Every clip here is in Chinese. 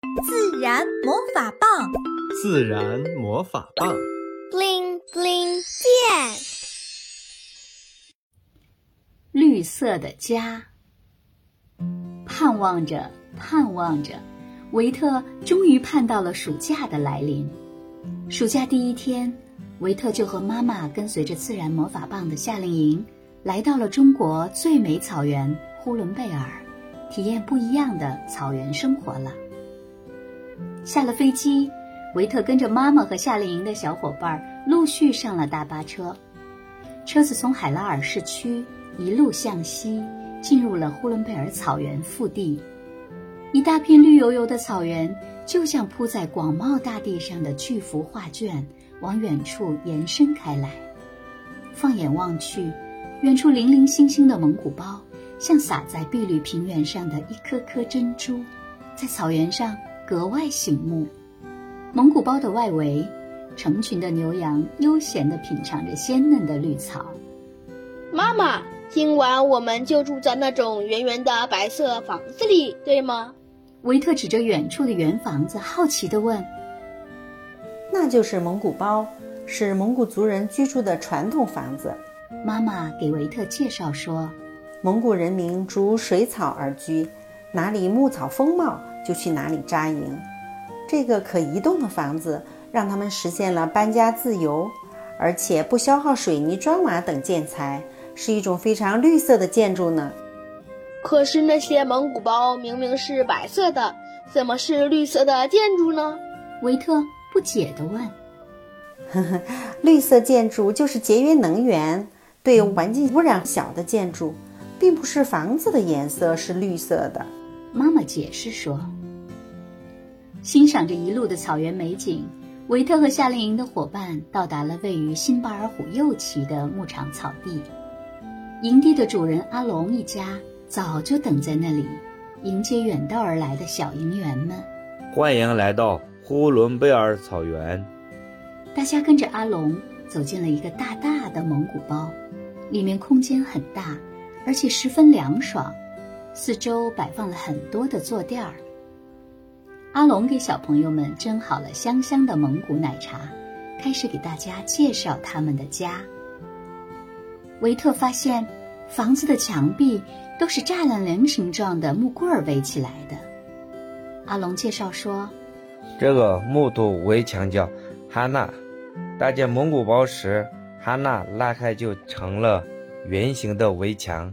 自然魔法棒，自然魔法棒，bling bling 变。绿色的家，盼望着，盼望着，维特终于盼到了暑假的来临。暑假第一天，维特就和妈妈跟随着自然魔法棒的夏令营，来到了中国最美草原呼伦贝尔，体验不一样的草原生活了。下了飞机，维特跟着妈妈和夏令营的小伙伴陆续上了大巴车，车子从海拉尔市区一路向西，进入了呼伦贝尔草原腹地。一大片绿油油的草原，就像铺在广袤大地上的巨幅画卷，往远处延伸开来。放眼望去，远处零零星星的蒙古包，像洒在碧绿平原上的一颗颗珍珠，在草原上。格外醒目。蒙古包的外围，成群的牛羊悠闲地品尝着鲜嫩的绿草。妈妈，今晚我们就住在那种圆圆的白色房子里，对吗？维特指着远处的圆房子，好奇地问：“那就是蒙古包，是蒙古族人居住的传统房子。”妈妈给维特介绍说：“蒙古人民逐水草而居，哪里牧草丰茂。”就去哪里扎营。这个可移动的房子让他们实现了搬家自由，而且不消耗水泥、砖瓦等建材，是一种非常绿色的建筑呢。可是那些蒙古包明明是白色的，怎么是绿色的建筑呢？维特不解地问。呵呵，绿色建筑就是节约能源、对环境污染小的建筑，并不是房子的颜色是绿色的。妈妈解释说。欣赏着一路的草原美景，维特和夏令营的伙伴到达了位于辛巴尔虎右旗的牧场草地。营地的主人阿龙一家早就等在那里，迎接远道而来的小营员们。欢迎来到呼伦贝尔草原。大家跟着阿龙走进了一个大大的蒙古包，里面空间很大，而且十分凉爽，四周摆放了很多的坐垫儿。阿龙给小朋友们蒸好了香香的蒙古奶茶，开始给大家介绍他们的家。维特发现，房子的墙壁都是栅栏菱形状的木棍儿围起来的。阿龙介绍说：“这个木头围墙叫哈纳，搭建蒙古包时，哈纳拉开就成了圆形的围墙；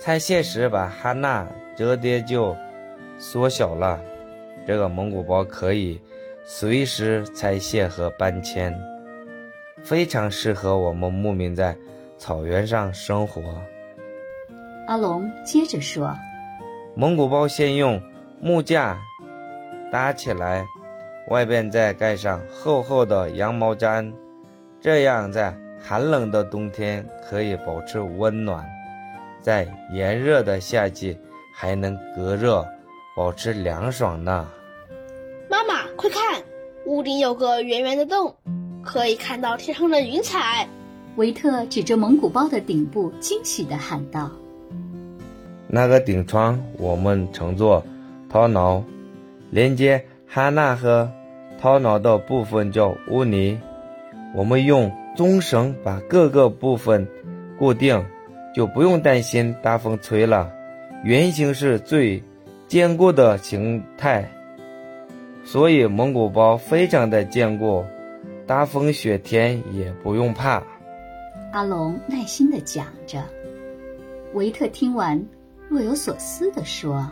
拆卸时，把哈纳折叠就缩小了。”这个蒙古包可以随时拆卸和搬迁，非常适合我们牧民在草原上生活。阿龙接着说：“蒙古包先用木架搭起来，外边再盖上厚厚的羊毛毡，这样在寒冷的冬天可以保持温暖，在炎热的夏季还能隔热。”保持凉爽呢。妈妈，快看，屋顶有个圆圆的洞，可以看到天上的云彩。维特指着蒙古包的顶部，惊喜地喊道：“那个顶窗我们称作陶脑，连接哈纳和陶脑的部分叫乌尼。我们用棕绳把各个部分固定，就不用担心大风吹了。圆形是最。”坚固的形态，所以蒙古包非常的坚固，大风雪天也不用怕。阿龙耐心的讲着，维特听完若有所思的说：“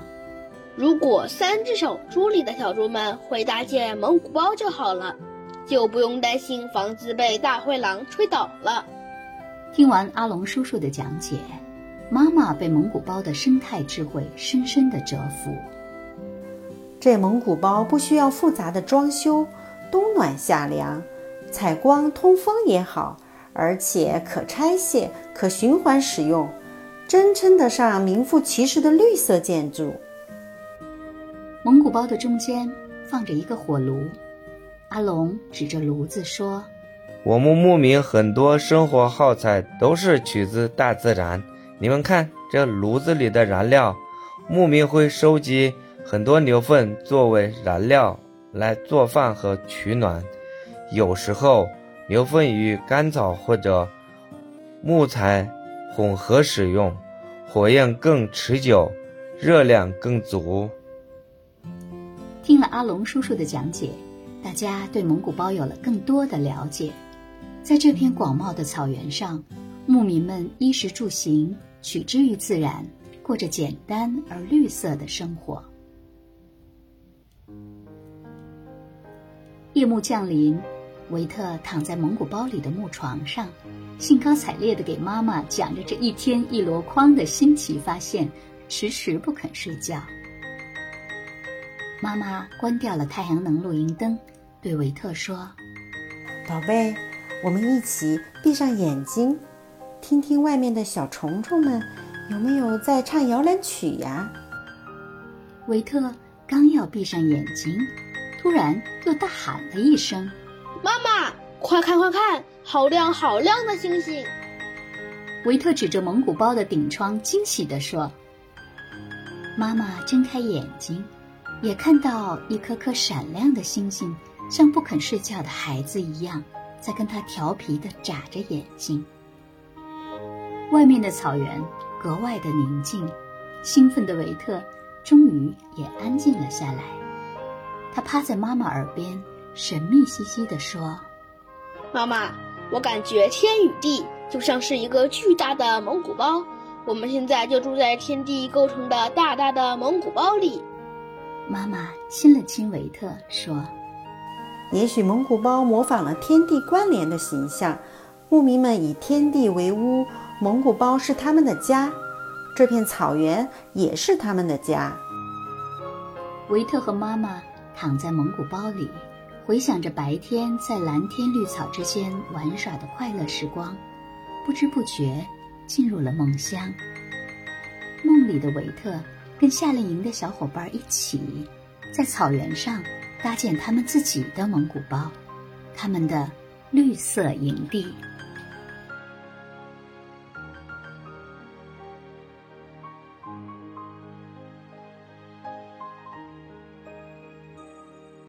如果三只小猪里的小猪们会搭建蒙古包就好了，就不用担心房子被大灰狼吹倒了。”听完阿龙叔叔的讲解。妈妈被蒙古包的生态智慧深深的折服。这蒙古包不需要复杂的装修，冬暖夏凉，采光通风也好，而且可拆卸、可循环使用，真称得上名副其实的绿色建筑。蒙古包的中间放着一个火炉，阿龙指着炉子说：“我们牧民很多生活耗材都是取自大自然。”你们看，这炉子里的燃料，牧民会收集很多牛粪作为燃料来做饭和取暖。有时候，牛粪与干草或者木材混合使用，火焰更持久，热量更足。听了阿龙叔叔的讲解，大家对蒙古包有了更多的了解。在这片广袤的草原上，牧民们衣食住行取之于自然，过着简单而绿色的生活。夜幕降临。维特躺在蒙古包里的木床上，兴高采烈地给妈妈讲着这一天一箩筐的新奇发现，迟迟不肯睡觉。妈妈关掉了太阳能露营灯，对维特说：“宝贝，我们一起闭上眼睛，听听外面的小虫虫们有没有在唱摇篮曲呀？”维特刚要闭上眼睛，突然又大喊了一声。妈妈，快看快看，好亮好亮的星星！维特指着蒙古包的顶窗，惊喜地说：“妈妈睁开眼睛，也看到一颗颗闪亮的星星，像不肯睡觉的孩子一样，在跟他调皮地眨着眼睛。”外面的草原格外的宁静，兴奋的维特终于也安静了下来。他趴在妈妈耳边。神秘兮兮地说：“妈妈，我感觉天与地就像是一个巨大的蒙古包，我们现在就住在天地构成的大大的蒙古包里。”妈妈亲了亲维特，说：“也许蒙古包模仿了天地关联的形象，牧民们以天地为屋，蒙古包是他们的家，这片草原也是他们的家。”维特和妈妈躺在蒙古包里。回想着白天在蓝天绿草之间玩耍的快乐时光，不知不觉进入了梦乡。梦里的维特跟夏令营的小伙伴一起，在草原上搭建他们自己的蒙古包，他们的绿色营地。